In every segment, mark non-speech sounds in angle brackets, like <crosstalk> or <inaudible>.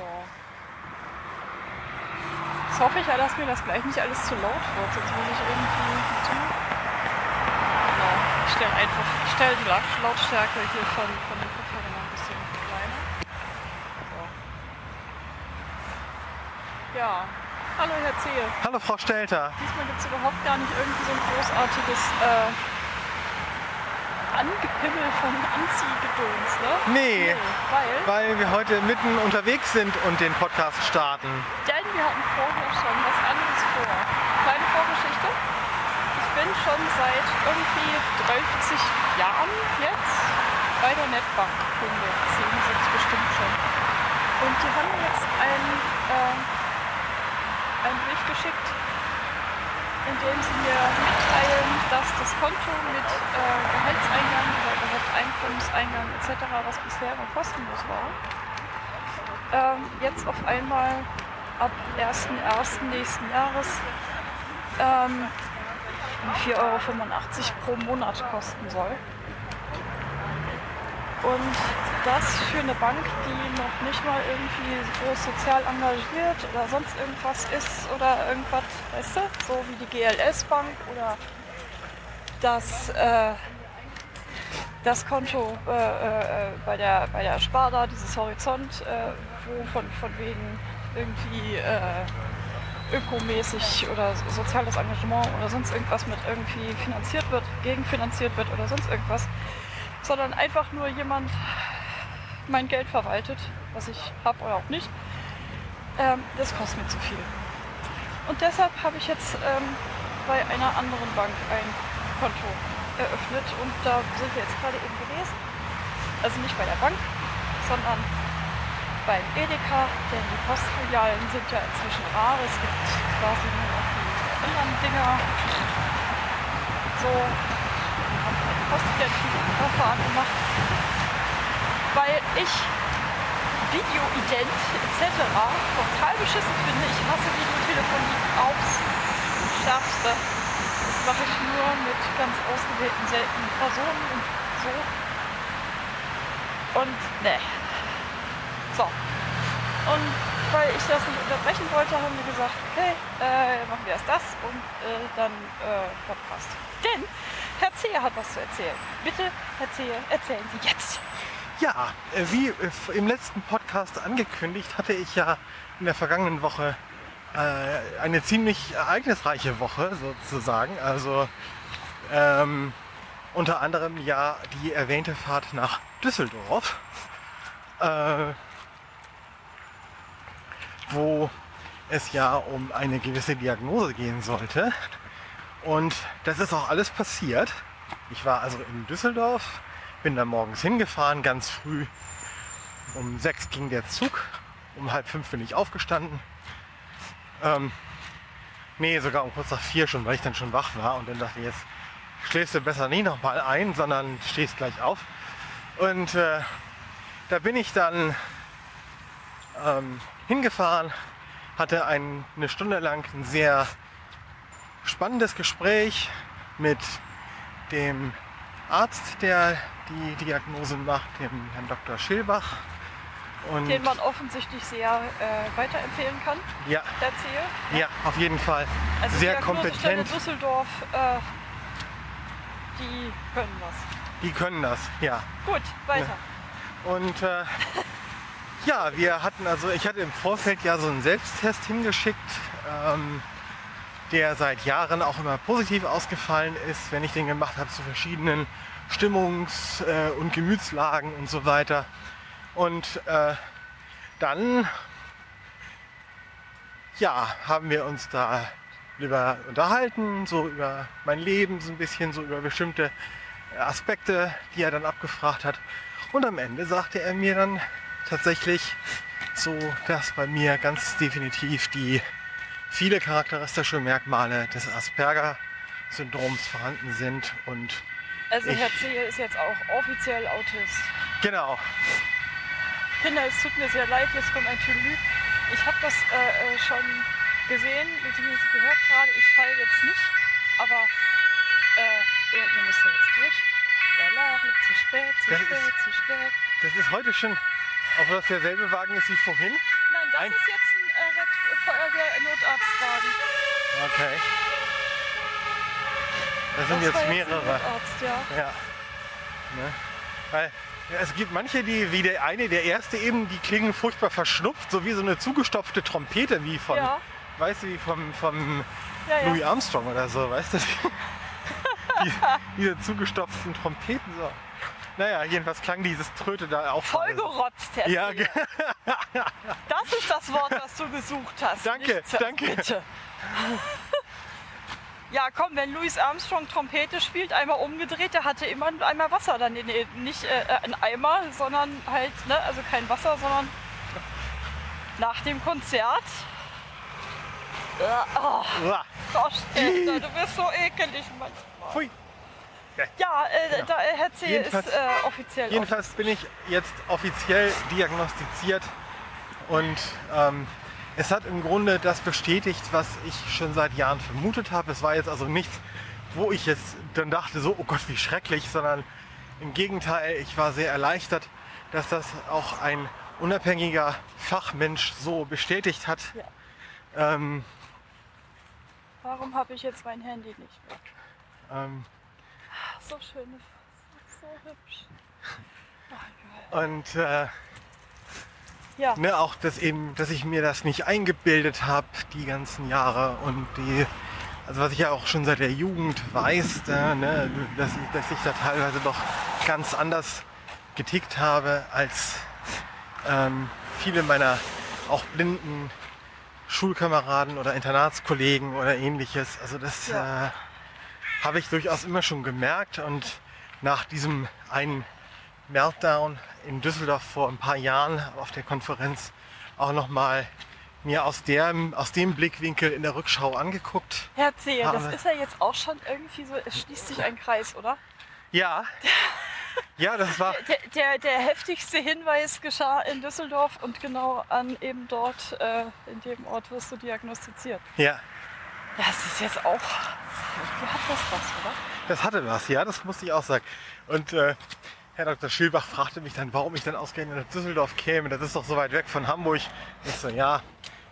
So. Jetzt hoffe ich ja, dass mir das gleich nicht alles zu laut wird, sonst muss ich irgendwie. Genau. Ich stelle einfach, ich stelle die La- Lautstärke hier von, von den Kopfhörern ein bisschen kleiner. So. Ja. Hallo Herr Zehe. Hallo Frau Stelter. Diesmal gibt es überhaupt gar nicht irgendwie so ein großartiges äh, Angepimmel von Anziehgedöns, ne? Nee, Weil, weil wir heute mitten unterwegs sind und den Podcast starten. denn wir hatten vorher schon was anderes vor. Kleine Vorgeschichte. Ich bin schon seit irgendwie 30 Jahren jetzt bei der Netbank Kunde. 10 sind es bestimmt schon. Und die haben jetzt einen, äh, einen Brief geschickt, in dem sie mir mitteilen, dass das Konto mit äh, Gehaltseingang oder überhaupt etc., was bisher immer kostenlos war, ähm, jetzt auf einmal ab 1.1. nächsten Jahres ähm, 4,85 Euro pro Monat kosten soll. Und das für eine Bank, die noch nicht mal irgendwie groß sozial engagiert oder sonst irgendwas ist oder irgendwas, weißt du, so wie die GLS-Bank oder das, äh, das Konto äh, äh, bei, der, bei der Sparda, dieses Horizont, äh, wo von, von wegen irgendwie äh, ökomäßig oder soziales Engagement oder sonst irgendwas mit irgendwie finanziert wird, gegenfinanziert wird oder sonst irgendwas sondern einfach nur jemand mein Geld verwaltet, was ich habe oder auch nicht. Ähm, das kostet mir zu viel. Und deshalb habe ich jetzt ähm, bei einer anderen Bank ein Konto eröffnet und da sind wir jetzt gerade eben gewesen. Also nicht bei der Bank, sondern beim Edeka, denn die Postfilialen sind ja inzwischen rar. Es gibt quasi nur noch die anderen Dinger. So, Postidentverfahren gemacht, weil ich Videoident etc. total beschissen finde. Ich hasse Videotelefonie aufs Schärfste. Das mache ich nur mit ganz ausgewählten seltenen Personen und so. Und ne. So. Und weil ich das nicht unterbrechen wollte, haben wir gesagt, okay, äh, machen wir erst das und äh, dann äh, passt. Denn Herr Zehe hat was zu erzählen. Bitte, Herr Zehe, erzählen Sie jetzt. Ja, äh, wie äh, im letzten Podcast angekündigt, hatte ich ja in der vergangenen Woche äh, eine ziemlich ereignisreiche Woche sozusagen. Also ähm, unter anderem ja die erwähnte Fahrt nach Düsseldorf, äh, wo es ja um eine gewisse Diagnose gehen sollte. Und das ist auch alles passiert. Ich war also in Düsseldorf, bin da morgens hingefahren, ganz früh. Um sechs ging der Zug, um halb fünf bin ich aufgestanden. Ähm, nee, sogar um kurz nach vier schon, weil ich dann schon wach war. Und dann dachte ich, jetzt schläfst du besser nie nochmal ein, sondern stehst gleich auf. Und äh, da bin ich dann ähm, hingefahren, hatte ein, eine Stunde lang ein sehr spannendes Gespräch mit dem Arzt, der die Diagnose macht, dem Herrn Dr. Schilbach. Und Den man offensichtlich sehr äh, weiterempfehlen kann, ja, der Zehe. ja, auf jeden Fall Also sehr kompetent. Düsseldorf, äh, die können was. Die können das, ja. Gut, weiter. Und äh, <laughs> ja, wir hatten also, ich hatte im Vorfeld ja so einen Selbsttest hingeschickt, ähm, der seit Jahren auch immer positiv ausgefallen ist, wenn ich den gemacht habe zu verschiedenen Stimmungs- äh, und Gemütslagen und so weiter. Und äh, dann ja, haben wir uns da über unterhalten, so über mein Leben, so ein bisschen so über bestimmte Aspekte, die er dann abgefragt hat. Und am Ende sagte er mir dann tatsächlich so, dass bei mir ganz definitiv die viele charakteristische Merkmale des Asperger-Syndroms vorhanden sind. Und Also Herr Zehe ist jetzt auch offiziell Autist. genau, Kinder, es tut mir sehr leid, jetzt kommt ein Tülü. Ich habe das äh, äh, schon gesehen, beziehungsweise gehört gerade. Ich falle jetzt nicht, aber äh, ihr, müsst ja jetzt durch. Lala, zu spät, zu Das spät, ist- zu spät. das ist heute schon, ob das derselbe Wagen ist wie vorhin. Nein, das Ein- ist jetzt äh, Feuerwehr-Notarztwagen. Okay. Das sind Das jetzt mehrere. Notarzt, ja. Ja. Ne? Weil es gibt manche, die, wie der eine, der erste eben, die klingen furchtbar verschnupft, so wie so eine zugestopfte Trompete, wie von, Ja. weißt du, wie vom, vom Ja, ja. Louis Armstrong oder so, weißt du? <laughs> Die, diese zugestopften Trompeten so. Naja, jedenfalls klang dieses Tröte da auch. Vollgerotzt, Herr Ja, ge- <laughs> Das ist das Wort, das du gesucht hast. Danke, nicht Zirp, danke. Bitte. <laughs> Ja, komm, wenn Louis Armstrong Trompete spielt, einmal umgedreht, der hatte immer einen Eimer Wasser dann in, nicht äh, ein Eimer, sondern halt, ne, also kein Wasser, sondern nach dem Konzert. Äh, oh, Uah, Frau du bist so ekelig manchmal. Pfui. Ja, äh, Ja. da, äh, Herr C. ist Jedenfalls- äh, offiziell. Jedenfalls bin ich jetzt offiziell diagnostiziert und ähm, es hat im Grunde das bestätigt, was ich schon seit Jahren vermutet habe. Es war jetzt also nichts, wo ich jetzt dann dachte, so, oh Gott, wie schrecklich, sondern im Gegenteil, ich war sehr erleichtert, dass das auch ein unabhängiger Fachmensch so bestätigt hat. Ja. Ähm, Warum habe ich jetzt mein Handy nicht mehr? ähm, so schön, so hübsch. Ach, und äh, Ja, Ne, auch dass eben, dass ich mir das nicht eingebildet habe die ganzen Jahre und die, also was ich ja auch schon seit der Jugend weiß, da, ne, dass, ich, dass ich da teilweise doch ganz anders getickt habe als ähm, viele meiner auch blinden Schulkameraden oder Internatskollegen oder ähnliches. Also das Ja. äh, habe ich durchaus immer schon gemerkt und nach diesem einen Meltdown in Düsseldorf vor ein paar Jahren auf der Konferenz auch nochmal mir aus, der, aus dem Blickwinkel in der Rückschau angeguckt. Herr C., das ist ja jetzt auch schon irgendwie so, es schließt sich ein Kreis, oder? Ja, <laughs> ja, das war, Der, der, der heftigste Hinweis geschah in Düsseldorf und genau an eben dort, äh, in dem Ort wirst du diagnostiziert. ja, Das ist jetzt auch, hat das was, oder? das hatte was, ja, das musste ich auch sagen. Und äh, Herr Dr. Schilbach fragte mich dann, warum ich dann ausgerechnet nach Düsseldorf käme. Das ist doch so weit weg von Hamburg. Ich so, ja,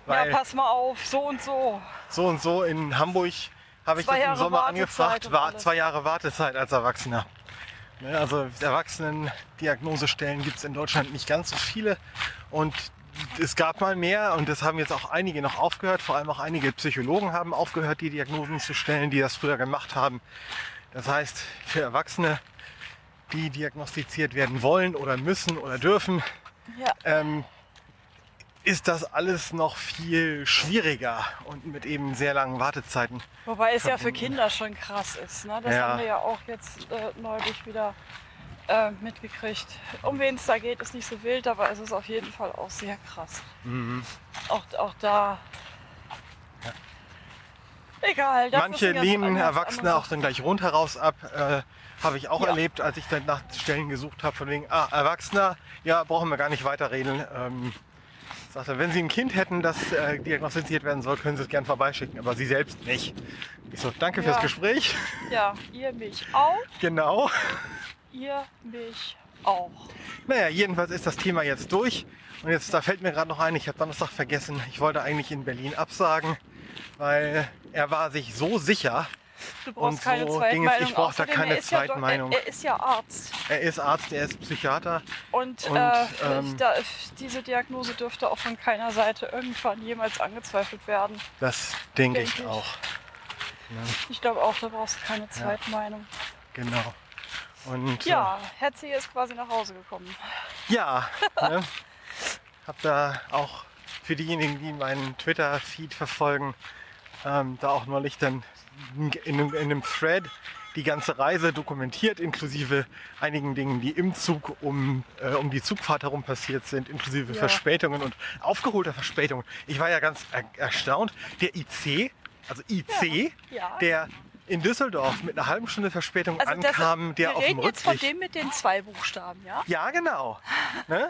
weil ja, pass mal auf, so und so. so und so in Hamburg habe ich Zwei das im Jahre Sommer Wartezeit angefragt, war zwei Jahre Wartezeit als Erwachsener. Ne, Also Erwachsenen-Diagnosestellen gibt es in Deutschland nicht ganz so viele und es gab mal mehr und das haben jetzt auch einige noch aufgehört, vor allem auch einige Psychologen haben aufgehört, die Diagnosen zu stellen, die das früher gemacht haben. Das heißt, für Erwachsene, die diagnostiziert werden wollen oder müssen oder dürfen, Ja, ähm, ist das alles noch viel schwieriger und mit eben sehr langen Wartezeiten. wobei es ja für verbunden. Kinder schon krass ist. Ne? Das Ja. haben wir ja auch jetzt äh, neulich wieder äh, mitgekriegt. Um wen es da geht, ist nicht so wild, aber es ist auf jeden Fall auch sehr krass. Mhm. Auch, auch da. Egal. das ist Manche lehnen Erwachsene auch dann gleich rundheraus ab. Äh, Habe ich auch Ja. erlebt, als ich dann nach Stellen gesucht habe, von wegen, ah, Erwachsener, ja, brauchen wir gar nicht weiterreden. Ähm, sagte, wenn Sie ein Kind hätten, das äh, diagnostiziert werden soll, können Sie es gern vorbeischicken, aber Sie selbst nicht. Ich so, danke fürs Ja. Gespräch. Ja, ihr mich auch. <laughs> Genau. Ihr mich auch. Naja, jedenfalls ist das Thema jetzt durch. Und jetzt, da fällt mir gerade noch ein, ich habe Donnerstag vergessen, ich wollte eigentlich in Berlin absagen, weil er war sich so sicher, Du brauchst Und keine so Zweitmeinung. ging es, ich brauch da keine ist ja Zweitmeinung. Er, er ist ja Arzt. er ist Arzt, er ist Psychiater. Und, Und, äh, ähm, da, diese Diagnose dürfte auch von keiner Seite irgendwann jemals angezweifelt werden. Das denke Denk ich ich. auch. Ich glaube auch, da brauchst du keine Zweitmeinung. Genau. Und Ja, Herr C. ist quasi nach Hause gekommen. äh, ja <laughs> ne? habe da auch für diejenigen, die meinen Twitter-Feed verfolgen, ähm, da auch neulich dann in einem, in einem Thread die ganze Reise dokumentiert, inklusive einigen Dingen, die im Zug um, äh, um die Zugfahrt herum passiert sind, inklusive Ja. Verspätungen und aufgeholter Verspätungen. Ich war ja ganz er erstaunt. Der IC, also IC, Ja. der in Düsseldorf mit einer halben Stunde Verspätung Also ankam, der wir auf dem reden jetzt von Rückweg dem mit den zwei Buchstaben, ja? ja, genau. <laughs> Ne?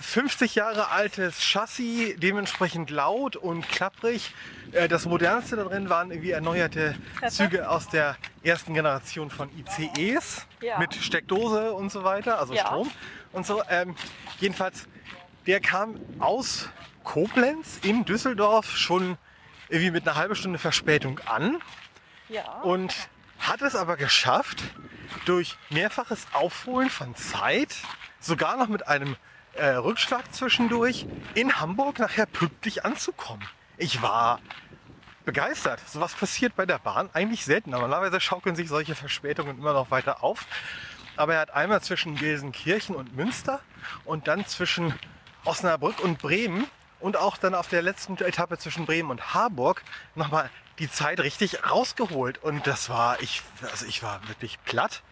50 Jahre altes Chassis, dementsprechend laut und klapprig. Äh, Das modernste da drin waren irgendwie erneuerte? Züge aus der ersten Generation von ICEs Ja. mit Steckdose und so weiter, also Ja. Strom und so. Ähm, jedenfalls, der kam aus Koblenz in Düsseldorf schon irgendwie mit einer halben Stunde Verspätung an Ja. und hat es aber geschafft, durch mehrfaches Aufholen von Zeit, sogar noch mit einem äh, Rückschlag zwischendurch, in Hamburg nachher pünktlich anzukommen. Ich war begeistert. Sowas passiert bei der Bahn eigentlich selten. Normalerweise schaukeln sich solche Verspätungen immer noch weiter auf. Aber er hat einmal zwischen Gelsenkirchen und Münster und dann zwischen Osnabrück und Bremen und auch dann auf der letzten Etappe zwischen Bremen und Harburg nochmal die Zeit richtig rausgeholt. Und das war, ich, also ich war wirklich platt.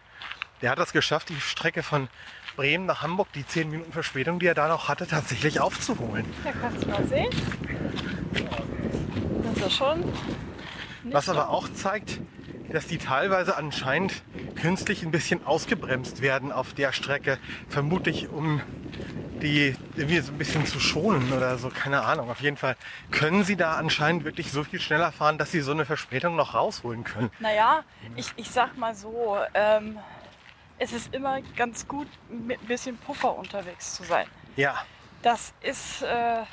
Der hat das geschafft, die Strecke von Bremen nach Hamburg, die 10 Minuten Verspätung, die er da noch hatte, tatsächlich aufzuholen. Da kannst du mal sehen. Das ist schon. Was aber auch zeigt, dass die teilweise anscheinend künstlich ein bisschen ausgebremst werden auf der Strecke. Vermutlich um die irgendwie so ein bisschen zu schonen oder so, keine Ahnung. Auf jeden Fall können sie da anscheinend wirklich so viel schneller fahren, dass sie so eine Verspätung noch rausholen können. Naja, ich, ich sag mal so, ähm, es ist immer ganz gut, mit ein bisschen Puffer unterwegs zu sein. Ja, Das ist, äh,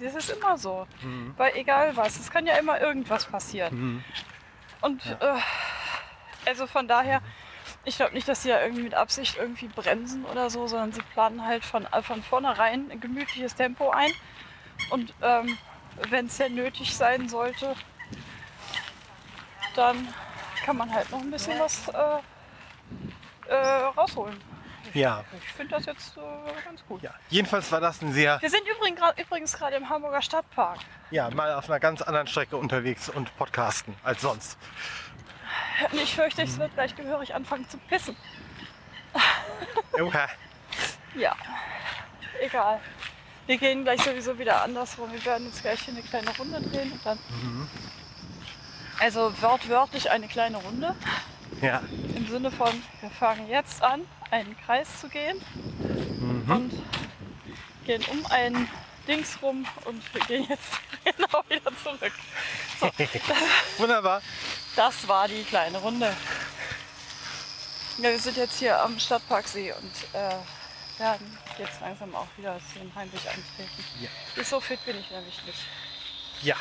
das ist immer so. Weil egal was, es kann ja immer irgendwas passieren. Und äh, also von daher, ich glaube nicht, dass sie ja irgendwie mit Absicht irgendwie bremsen oder so, sondern sie planen halt von, von vornherein ein gemütliches Tempo ein. Und ähm, wenn es denn nötig sein sollte, dann kann man halt noch ein bisschen was äh, äh, rausholen. ja, Ich finde das jetzt äh, ganz gut. ja. Jedenfalls war das ein sehr, Wir sind übrigens gerade übrigens gerade im Hamburger Stadtpark. ja, mal auf einer ganz anderen Strecke unterwegs und podcasten als sonst. <laughs> Ich fürchte, es wird gleich gehörig anfangen zu pissen. Oha. Ja, egal. Wir gehen gleich sowieso wieder andersrum. Wir werden jetzt gleich hier eine kleine Runde drehen und dann. Also wortwörtlich eine kleine Runde. Ja, Im Sinne von, wir fangen jetzt an, einen Kreis zu gehen und gehen um einen Dings rum und wir gehen jetzt <laughs> genau wieder zurück. <laughs> wunderbar. Das war die kleine Runde. Ja, wir sind jetzt hier am Stadtparksee und äh, werden jetzt langsam auch wieder den Heimweg antreten. Ja. So fit bin ich nämlich nicht. Ja.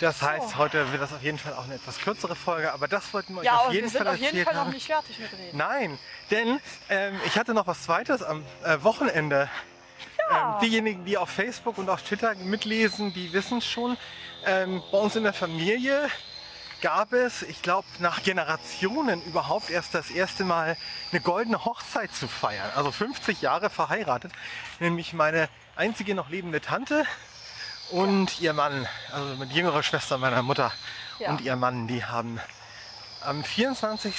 Das heißt, So. heute wird das auf jeden Fall auch eine etwas kürzere Folge, aber das wollten wir euch Ja, auf aber jeden wir sind Fall auf jeden Fall noch nicht fertig mit reden. Nein, denn ähm, ich hatte noch was Zweites am äh, Wochenende. Ja. Ähm, diejenigen, die auf Facebook und auf Twitter mitlesen, die wissen schon. Ähm, bei uns in der Familie gab es, ich glaube, nach Generationen überhaupt erst das erste Mal eine goldene Hochzeit zu feiern. Also 50 Jahre verheiratet. Nämlich meine einzige noch lebende Tante und ihr Mann, also mit jüngerer Schwester meiner Mutter Ja. und ihr Mann, die haben am 24.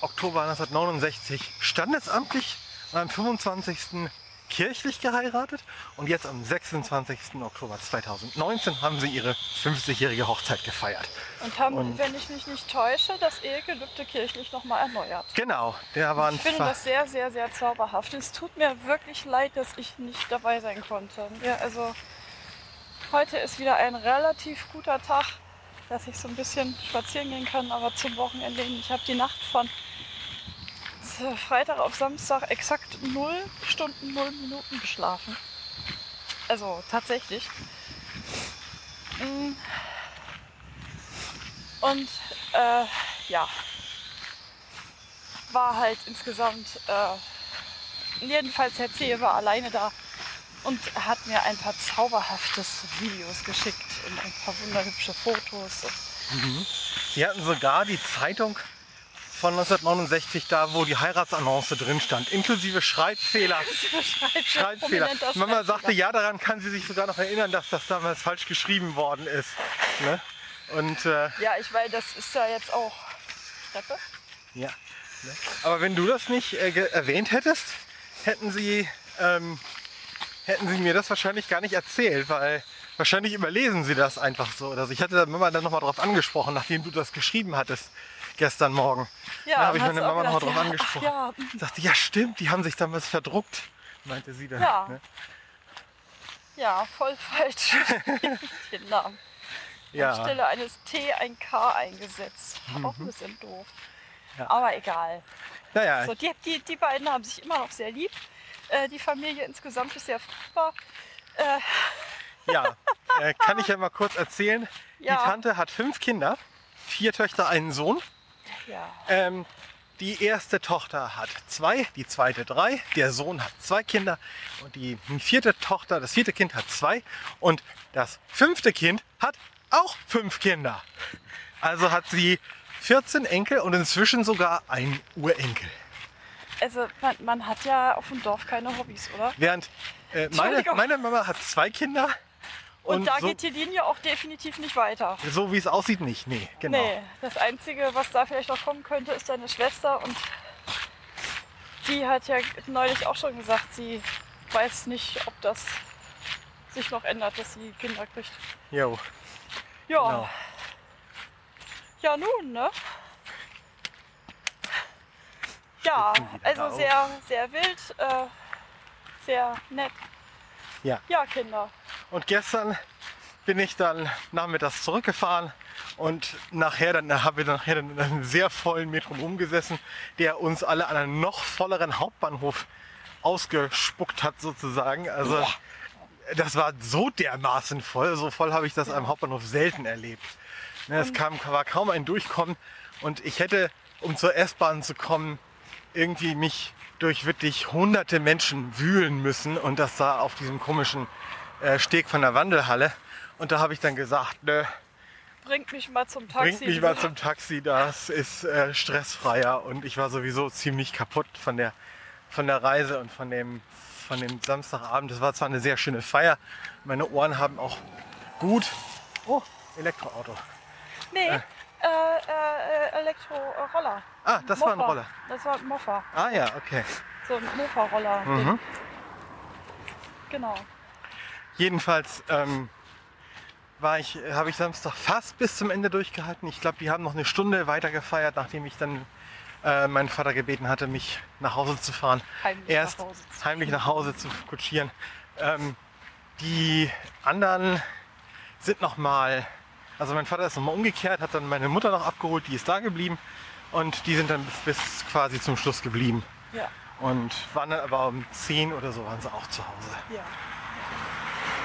Oktober 1969 standesamtlich und am 25. kirchlich geheiratet und jetzt am 26. Oktober 2019 haben sie ihre 50-jährige Hochzeit gefeiert. Und haben, Und- wenn ich mich nicht täusche, das Ehegelübde kirchlich nochmal erneuert. Genau, der war ein Ich finde das sehr, sehr, sehr zauberhaft. Es tut mir wirklich leid, dass ich nicht dabei sein konnte. Ja, also heute ist wieder ein relativ guter Tag, dass ich so ein bisschen spazieren gehen kann, aber zum Wochenende hin. Ich habe die Nacht von Freitag auf Samstag exakt 0 Stunden, 0 Minuten geschlafen. Also tatsächlich. Mm. Und äh, ja, war halt insgesamt, äh, jedenfalls Herr Zehe war alleine da und hat mir ein paar zauberhaftes Videos geschickt und ein paar wunderhübsche Fotos. Sie hatten sogar die Zeitung von 1969 da, wo die Heiratsannonce drin stand, inklusive Schreibfehler. <laughs> Schreibfehler. Mama sagte, ja, daran kann sie sich sogar noch erinnern, dass das damals falsch geschrieben worden ist. Ne? Und äh, Ja, ich weil das ist ja jetzt auch Treppe. ja. Ne? Aber wenn du das nicht äh, erwähnt hättest, hätten sie, ähm, hätten sie mir das wahrscheinlich gar nicht erzählt, weil wahrscheinlich überlesen sie das einfach so. Oder so. Ich hatte da Mama dann nochmal drauf angesprochen, nachdem du das geschrieben hattest gestern Morgen. Ja, da habe ich meine Mama nochmal drauf gedacht, angesprochen. Ja, ach ja, Sagte, ja stimmt, die haben sich damals verdruckt, meinte sie dann. Ja. Ne? ja, voll falsch. <laughs> Den Namen. Ja. Anstelle eines T ein K eingesetzt. Auch ein bisschen doof. Ja. Aber egal. Naja, So, die, die, die beiden haben sich immer noch sehr lieb. Äh, die Familie insgesamt ist sehr fruchtbar. Ja, äh, kann ich <laughs> ja mal kurz erzählen. Ja. Die Tante hat fünf Kinder, vier Töchter, einen Sohn. Ja. Ähm, die erste Tochter hat zwei, die zweite drei, der Sohn hat zwei Kinder und die vierte Tochter, das vierte Kind hat zwei und das fünfte Kind hat auch fünf Kinder. Also hat sie 14 Enkel und inzwischen sogar einen Urenkel. Also man, man hat ja auf dem Dorf keine Hobbys, oder? Während äh, meine, meine Mama hat zwei Kinder Und, da so, geht die Linie auch definitiv nicht weiter. so wie es aussieht nicht. Nee, genau. Nee, das Einzige, was da vielleicht noch kommen könnte, ist deine Schwester. Und die hat ja neulich auch schon gesagt, sie weiß nicht, ob das sich noch ändert, dass sie Kinder kriegt. Jo, Ja, genau. ja nun, ne? Ja, also sehr, sehr wild, äh, sehr nett. Ja. Ja, Kinder. Und gestern bin ich dann nachmittags zurückgefahren und nachher dann haben wir nachher dann in einem sehr vollen Metronom gesessen, der uns alle an einen noch volleren Hauptbahnhof ausgespuckt hat sozusagen. Also das war so dermaßen voll. So voll habe ich das am Hauptbahnhof selten erlebt. Ne, Es kam, war kaum ein Durchkommen und ich hätte, um zur S-Bahn zu kommen, irgendwie mich durch wirklich hunderte Menschen wühlen müssen und das da auf diesem komischen äh, Steg von der Wandelhalle. Und da habe ich dann gesagt, ne, Bringt mich mal zum Taxi. bringt mich mal zum Taxi, das ist äh, stressfreier. Und ich war sowieso ziemlich kaputt von der, von der Reise und von dem, von dem Samstagabend. Das war zwar eine sehr schöne Feier, meine Ohren haben auch gut... Oh, Elektroauto. Nee, äh, äh, Elektroroller. Ah, das war ein Mofa. Roller. Das war ein Mofa. Ah ja, okay. So ein Mofa-Roller. Mhm. Genau. Jedenfalls ähm, war ich, habe ich Samstag fast bis zum Ende durchgehalten. Ich glaube, die haben noch eine Stunde weiter gefeiert, nachdem ich dann äh, meinen Vater gebeten hatte, mich nach Hause zu fahren. Heimlich Erst nach Hause zu heimlich nach Hause zu kutschieren. Ähm, die anderen sind noch mal, also mein Vater ist noch mal umgekehrt, hat dann meine Mutter noch abgeholt, die ist da geblieben und die sind dann bis, bis quasi zum Schluss geblieben. Ja, Und waren dann aber um 10 oder so waren sie auch zu Hause. ja.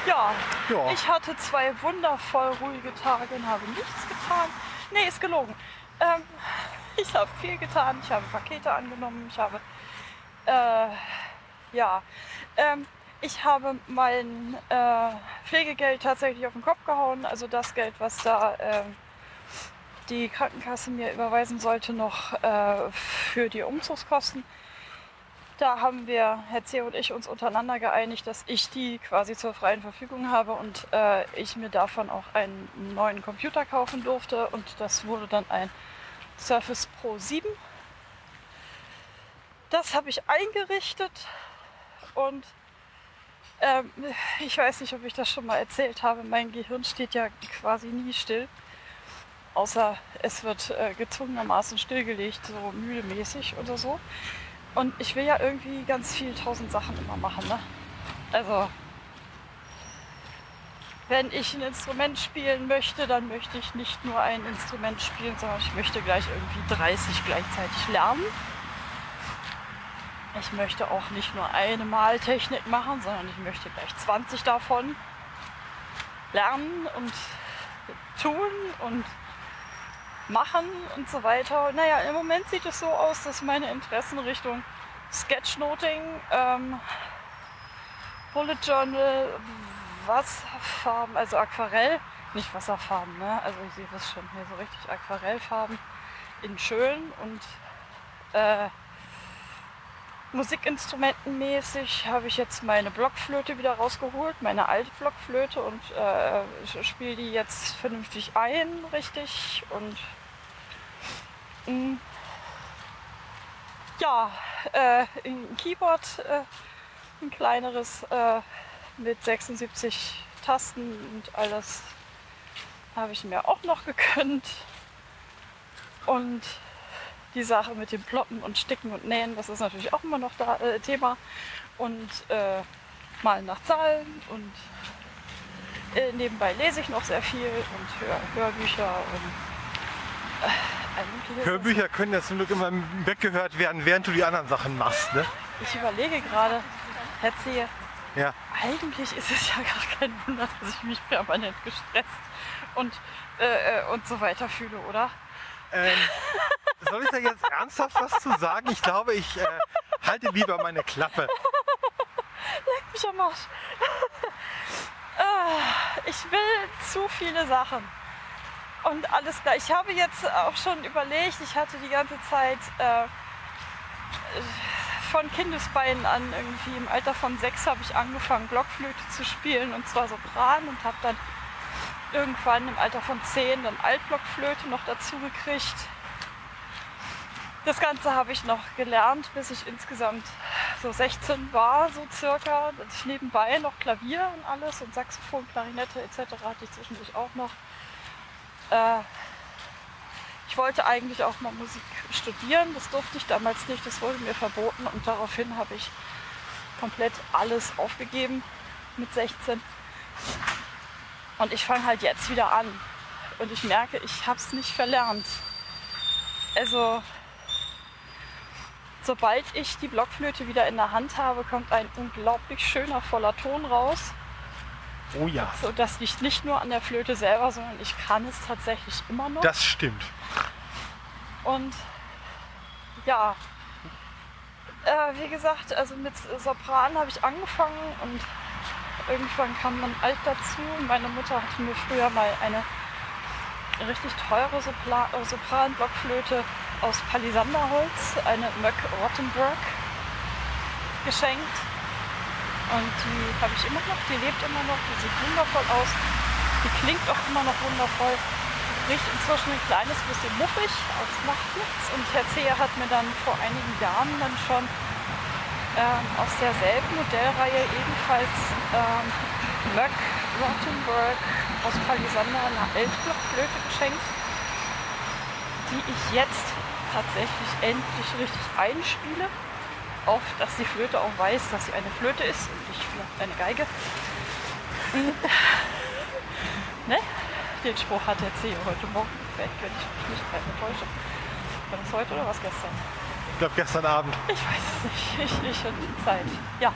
Ja, Ja. ich hatte zwei wundervoll ruhige Tage und habe nichts getan. Nee, ist gelogen. Ähm, ich habe viel getan. Ich habe Pakete angenommen. Ich habe, äh, ja, ähm, ich habe mein äh, Pflegegeld tatsächlich auf den Kopf gehauen. Also das Geld, was da ähm, die Krankenkasse mir überweisen sollte, noch äh, für die Umzugskosten. Da haben wir, Herr C. und ich, uns untereinander geeinigt, dass ich die quasi zur freien Verfügung habe und äh, ich mir davon auch einen neuen Computer kaufen durfte. Und das wurde dann ein Surface Pro 7. Das habe ich eingerichtet und ähm, ich weiß nicht, ob ich das schon mal erzählt habe. Mein Gehirn steht ja quasi nie still. Außer es wird äh, gezwungenermaßen stillgelegt, so müdemäßig oder so. Und ich will ja irgendwie ganz viel tausend Sachen immer machen. Ne? Also, wenn ich ein Instrument spielen möchte, dann möchte ich nicht nur ein Instrument spielen, sondern ich möchte gleich irgendwie 30 gleichzeitig lernen. Ich möchte auch nicht nur eine Maltechnik machen, sondern ich möchte gleich 20 davon lernen und tun und machen und so weiter. Naja, im Moment sieht es so aus, dass meine Interessen Richtung Sketchnoting, ähm, Bullet Journal, Wasserfarben, also Aquarell, nicht Wasserfarben, ne? Also sehe das schon hier so richtig Aquarellfarben in schön und äh, Musikinstrumentenmäßig habe ich jetzt meine Blockflöte wieder rausgeholt, meine alte Blockflöte und äh, spiele die jetzt vernünftig ein, richtig und ja, äh, ein Keyboard, äh, ein kleineres äh, mit 76 Tasten und alles habe ich mir auch noch gegönnt. Und die Sache mit dem Ploppen und Sticken und Nähen, das ist natürlich auch immer noch da, äh, Thema. Und äh, malen nach Zahlen und äh, nebenbei lese ich noch sehr viel und höre Hörbücher und all Hörbücher können ja zum Glück immer weggehört werden, während du die anderen Sachen machst. Ne? Ich überlege gerade, C., Ja. Eigentlich ist es ja gar kein Wunder, dass ich mich permanent gestresst und, äh, äh, und so weiter fühle, oder? Ähm, soll ich da jetzt <laughs> ernsthaft was zu sagen? Ich glaube, ich äh, halte lieber meine Klappe. Leck mich am Arsch. Ah, <laughs> ich will zu viele Sachen. Und alles klar. Ich habe jetzt auch schon überlegt, ich hatte die ganze Zeit äh, von Kindesbeinen an, irgendwie im Alter von sechs, habe ich angefangen, Blockflöte zu spielen und zwar Sopran und habe dann irgendwann im Alter von zehn dann Altblockflöte noch dazu gekriegt. Das Ganze habe ich noch gelernt, bis ich insgesamt so 16 war, so circa. Dass ich nebenbei noch Klavier und alles und Saxophon, Klarinette etc. hatte ich zwischendurch auch noch. Äh, ich wollte eigentlich auch mal Musik studieren, das durfte ich damals nicht, das wurde mir verboten und daraufhin habe ich komplett alles aufgegeben mit 16. Und ich fange halt jetzt wieder an und ich merke, ich habe es nicht verlernt. Also sobald ich die Blockflöte wieder in der Hand habe, kommt ein unglaublich schöner voller Ton raus. Oh ja. So, das liegt nicht nur an der Flöte selber, sondern ich kann es tatsächlich immer noch. Das stimmt. Und ja, äh, wie gesagt, also mit Sopran habe ich angefangen und irgendwann kam dann Alt dazu. Meine Mutter hatte mir früher mal eine richtig teure Sopla äh, Sopran-Blockflöte aus Palisanderholz, eine Möck Rottenberg, geschenkt. Und die habe ich immer noch, die lebt immer noch, die sieht wundervoll aus. Die klingt auch immer noch wundervoll. Riecht inzwischen ein kleines bisschen muffig, aber es macht nichts. Und Herr Zeher hat mir dann vor einigen Jahren dann schon ähm, aus derselben Modellreihe ebenfalls ähm, Möck Rottenberg aus Palisander eine Altblockflöte geschenkt, die ich jetzt tatsächlich endlich richtig einspiele auf, dass die Flöte auch weiß, dass sie eine Flöte ist und nicht vielleicht eine Geige. ne? Den Spruch hat der C heute Morgen weg, wenn ich mich nicht mehr täusche. War das heute oder was gestern? Ich glaube gestern Abend. Ich weiß es nicht. <laughs> Ich, ich und die Zeit. Ja.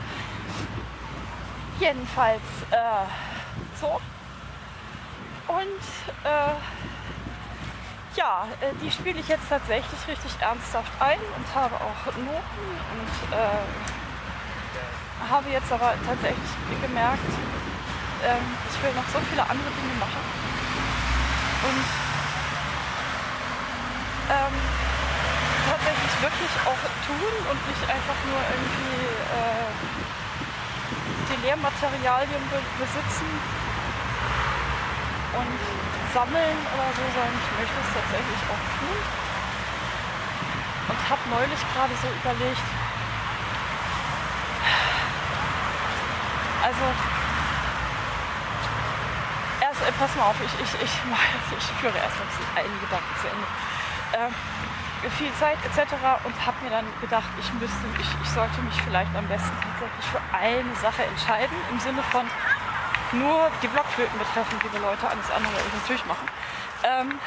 Jedenfalls äh, so. Und äh, ja, äh, die spiele ich jetzt tatsächlich richtig ernsthaft ein und habe auch Noten und äh, habe jetzt aber tatsächlich gemerkt, ähm, ich will noch so viele andere Dinge machen. Und ähm, tatsächlich wirklich auch tun und nicht einfach nur irgendwie äh, die Lehrmaterialien be besitzen und sammeln oder so, sondern ich möchte es tatsächlich auch tun. Und habe neulich gerade so überlegt, also erst, äh, pass mal auf, ich, ich, ich, <laughs> ich führe erst mal einen Gedanken zu Ende. Ähm, viel Zeit etc. und habe mir dann gedacht, ich müsste, ich, ich sollte mich vielleicht am besten tatsächlich für eine Sache entscheiden, im Sinne von, nur die Blockflöten betreffen, liebe Leute, alles andere werde ich natürlich machen. Ähm,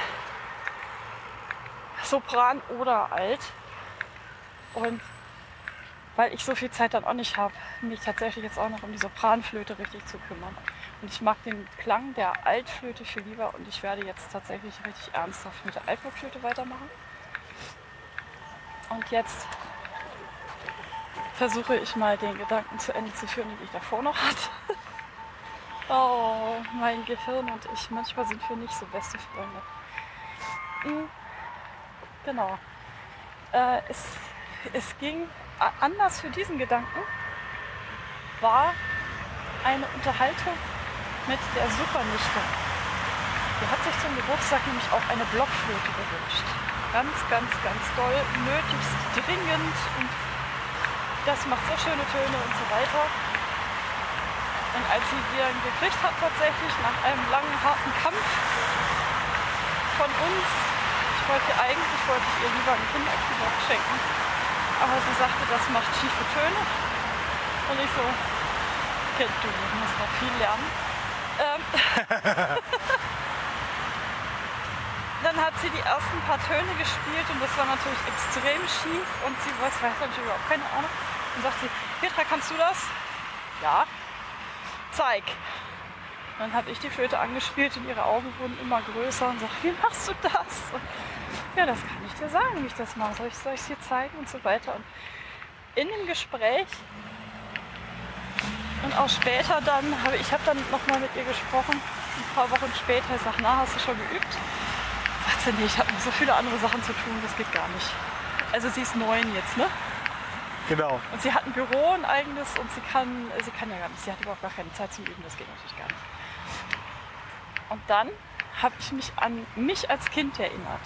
Sopran oder Alt. Und weil ich so viel Zeit dann auch nicht habe, mich tatsächlich jetzt auch noch um die Sopranflöte richtig zu kümmern. Und ich mag den Klang der Altflöte viel lieber und ich werde jetzt tatsächlich richtig ernsthaft mit der Altblockflöte weitermachen. Und jetzt versuche ich mal den Gedanken zu Ende zu führen, den ich davor noch hatte. Oh, mein Gehirn und ich, manchmal sind wir nicht so beste Freunde. Mhm. Genau. Äh, es, es ging anders für diesen Gedanken, war eine Unterhaltung mit der Supernichte. Die hat sich zum Geburtstag nämlich auch eine Blockflöte gewünscht. Ganz, ganz, ganz doll, nötigst dringend und das macht so schöne Töne und so weiter. Und als sie dann gekriegt hat, tatsächlich nach einem langen, harten Kampf von uns, ich wollte eigentlich wollte ich ihr lieber ein Kinderkeyboard schenken, aber sie sagte, das macht schiefe Töne. Und ich so, Kind, du musst noch viel lernen. Ähm <laughs> dann hat sie die ersten paar Töne gespielt und das war natürlich extrem schief und sie weiß, weiß natürlich überhaupt keine Ahnung. Und sagt sie, Petra, kannst du das? ja, zeig. Dann habe ich die Flöte angespielt und ihre Augen wurden immer größer und sagte, wie machst du das? Und ja, das kann ich dir sagen, wie ich das mache. Soll ich es dir zeigen und so weiter. Und in dem Gespräch und auch später dann, habe ich habe dann nochmal mit ihr gesprochen, ein paar Wochen später, ich sage, na, hast du schon geübt? Sagt sie, nee, ich habe so viele andere Sachen zu tun, das geht gar nicht. Also sie ist neun jetzt, ne? Genau. Und sie hat ein Büro, ein eigenes und sie kann, sie kann ja gar nicht, sie hat überhaupt gar keine Zeit zum Üben, das geht natürlich gar nicht. Und dann habe ich mich an mich als Kind erinnert.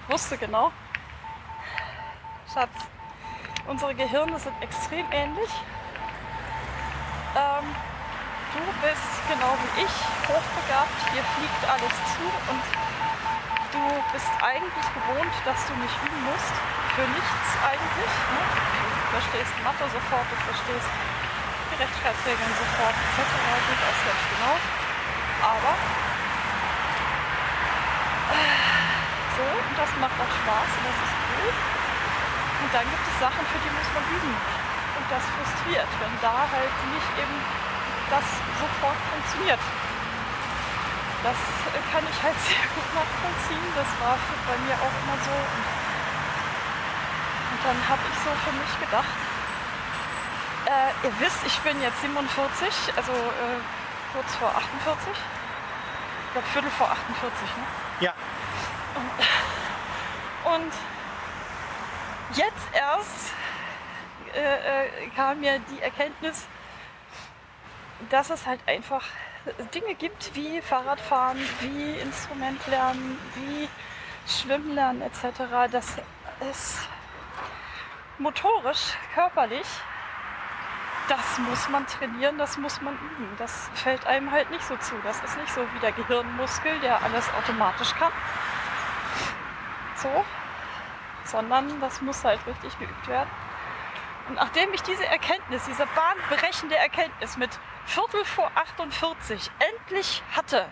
Ich wusste genau, Schatz, unsere Gehirne sind extrem ähnlich. Ähm, du bist genau wie ich hochbegabt, dir fliegt alles zu und du bist eigentlich gewohnt, dass du nicht üben musst. Für nichts eigentlich. Ne? Du verstehst Mathe sofort, du verstehst die Rechtschreibregeln sofort, etc. Durchaus selbst genau. Aber so, und das macht auch Spaß und das ist cool. Und dann gibt es Sachen, für die muss man üben. Und das frustriert, wenn da halt nicht eben das sofort funktioniert. Das kann ich halt <laughs> sehr gut nachvollziehen. Das war bei mir auch immer so. Und dann habe ich so für mich gedacht, äh, ihr wisst, ich bin jetzt 47, also äh, kurz vor 48. Ich glaube Viertel vor 48, ne? Ja. Und, <laughs> und jetzt erst äh, äh, kam mir die Erkenntnis, dass es halt einfach Dinge gibt wie Fahrradfahren, wie Instrumentlernen, wie Schwimmlernen etc., dass es motorisch, körperlich, das muss man trainieren, das muss man üben. Das fällt einem halt nicht so zu. Das ist nicht so wie der Gehirnmuskel, der alles automatisch kann. So, sondern das muss halt richtig geübt werden. Und nachdem ich diese Erkenntnis, diese bahnbrechende Erkenntnis mit Viertel vor 48 endlich hatte,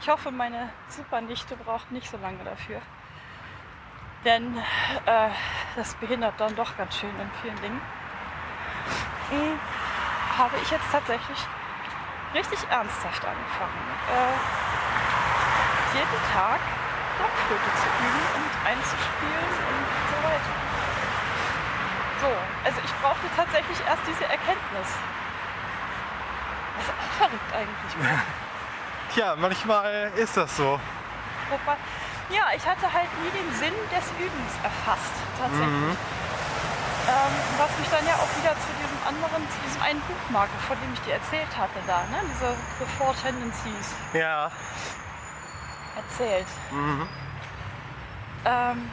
ich hoffe, meine Supernichte braucht nicht so lange dafür. Denn äh, das behindert dann doch ganz schön in vielen Dingen. Mhm, habe ich jetzt tatsächlich richtig ernsthaft angefangen. Äh, jeden Tag Blockflöte zu üben und einzuspielen und so weiter. So, also ich brauchte tatsächlich erst diese Erkenntnis. Das ist auch verrückt eigentlich. oder? <laughs> Tja, manchmal ist das so. Wobei, ja, ich hatte halt nie den Sinn des Übens erfasst, tatsächlich. Ähm, was mich dann ja auch wieder zu diesem anderen, zu diesem einen Buchmarke, von dem ich dir erzählt hatte, da, ne? Diese The Four Tendencies Ja. erzählt. Mhm. Ähm,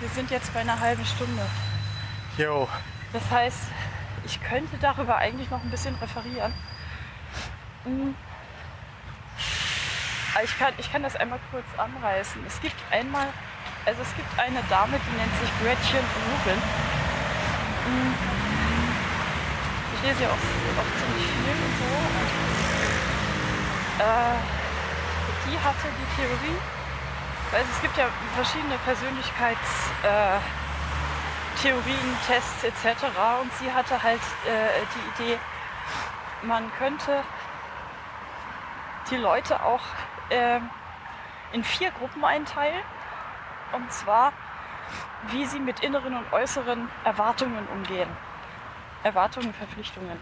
wir sind jetzt bei einer halben Stunde. Jo. Das heißt, ich könnte darüber eigentlich noch ein bisschen referieren. Aber ich kann, ich kann das einmal kurz anreißen. Es gibt einmal, also es gibt eine Dame, die nennt sich Gretchen Rubin. Mm. Ich lese ja auch, auch ziemlich viel und so. Äh, die hatte die Theorie, weil es gibt ja verschiedene Persönlichkeits... Äh, Theorien, Tests etc. Und sie hatte halt äh, die Idee, man könnte die Leute auch äh, in vier Gruppen einteilen. Und zwar, wie sie mit inneren und äußeren Erwartungen umgehen. Erwartungen, Verpflichtungen.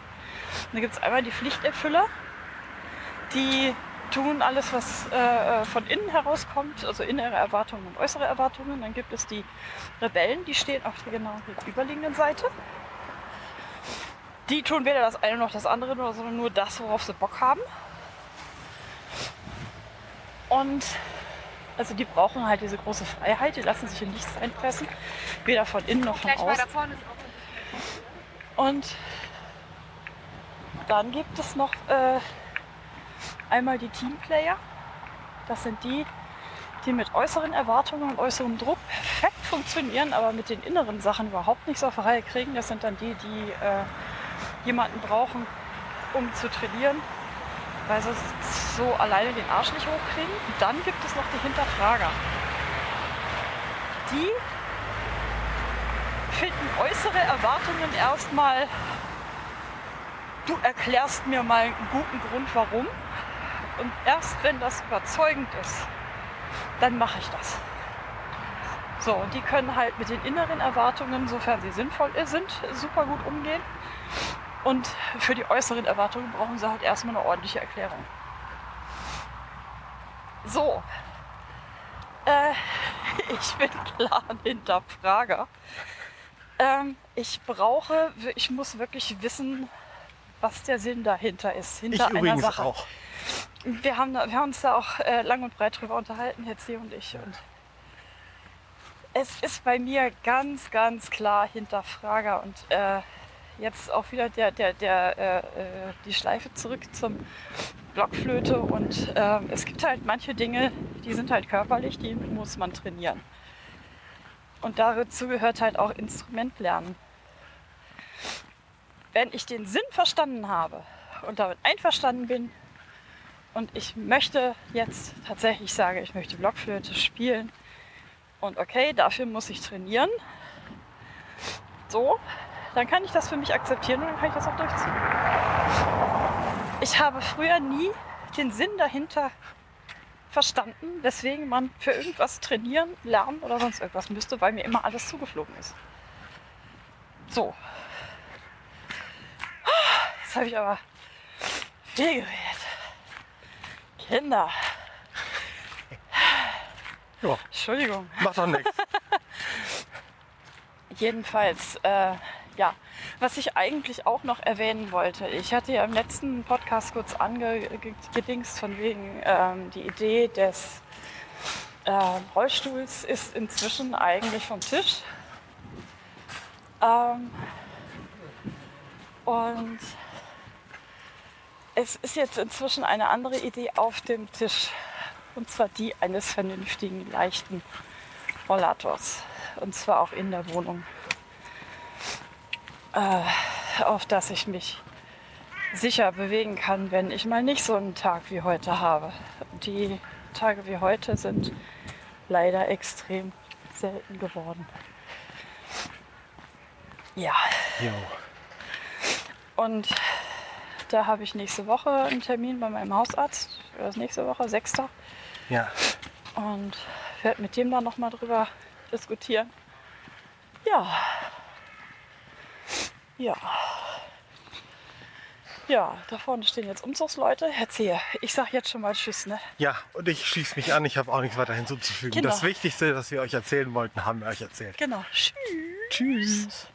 Da gibt es einmal die Pflichterfüller, die tun alles, was äh, von innen herauskommt, also innere Erwartungen und äußere Erwartungen. Dann gibt es die Rebellen, die stehen auf der genau gegenüberliegenden Seite. Die tun weder das eine noch das andere, sondern nur das, worauf sie Bock haben. Und also die brauchen halt diese große Freiheit, die lassen sich in nichts einpressen, weder von innen noch von außen. Und dann gibt es noch äh, einmal die Teamplayer. Das sind die, die mit äußeren Erwartungen und äußerem Druck perfekt funktionieren, aber mit den inneren Sachen überhaupt nichts auf Reihe kriegen. Das sind dann die, die äh, jemanden brauchen, um zu trainieren, weil sie so alleine den Arsch nicht hochkriegen. Und dann gibt es noch die Hinterfrager. Die finden äußere Erwartungen erstmal du erklärst mir mal einen guten Grund, warum. Und erst wenn das überzeugend ist, dann mache ich das. So, und die können halt mit den inneren Erwartungen, sofern sie sinnvoll sind, super gut umgehen. Und für die äußeren Erwartungen brauchen sie halt erstmal eine ordentliche Erklärung. So. Äh, <laughs> ich bin klar ein Hinterfrager. Ähm, ich brauche, ich muss wirklich wissen, was der Sinn dahinter ist, hinter ich einer Sache. auch. Wir haben, wir haben uns da auch äh, lang und breit drüber unterhalten, jetzt sie und ich. Und es ist bei mir ganz, ganz klar Hinterfrager und äh, jetzt auch wieder der, der, der, äh, äh die Schleife zurück zum Blockflöte und äh, es gibt halt manche Dinge, die sind halt körperlich, die muss man trainieren. Und dazu gehört halt auch Instrument lernen. Wenn ich den Sinn verstanden habe und damit einverstanden bin und ich möchte jetzt tatsächlich sagen, ich möchte Blockflöte spielen und okay, dafür muss ich trainieren, so, dann kann ich das für mich akzeptieren und dann kann ich das auch durchziehen. Ich habe früher nie den Sinn dahinter verstanden, weswegen man für irgendwas trainieren, lernen oder sonst irgendwas müsste, weil mir immer alles zugeflogen ist. So. Jetzt habe ich aber viel geredet. Kinder. Ja. Entschuldigung. Macht doch nichts. <laughs> Jedenfalls, äh, ja, was ich eigentlich auch noch erwähnen wollte, ich hatte ja im letzten Podcast kurz angedingst von wegen ähm, die Idee des äh, Rollstuhls ist inzwischen eigentlich vom Tisch. Ähm, und es ist jetzt inzwischen eine andere Idee auf dem Tisch. Und zwar die eines vernünftigen, leichten Rollators. Und zwar auch in der Wohnung äh, auf das ich mich sicher bewegen kann, wenn ich mal nicht so einen Tag wie heute habe. Die Tage wie heute sind leider extrem selten geworden. Ja. Jo. Und da habe ich nächste Woche einen Termin bei meinem Hausarzt. Das nächste Woche, 6. Ja. Und werde mit dem dann nochmal drüber diskutieren. Ja, ja. Ja, da vorne stehen jetzt Umzugsleute. Erzähl, ich sag jetzt schon mal Tschüss, ne? Ja, und ich schließe mich an. Ich habe auch nichts weiter hinzuzufügen. Genau. Das Wichtigste, das wir euch erzählen wollten, haben wir euch erzählt. Genau. Tschüss. Tschüss.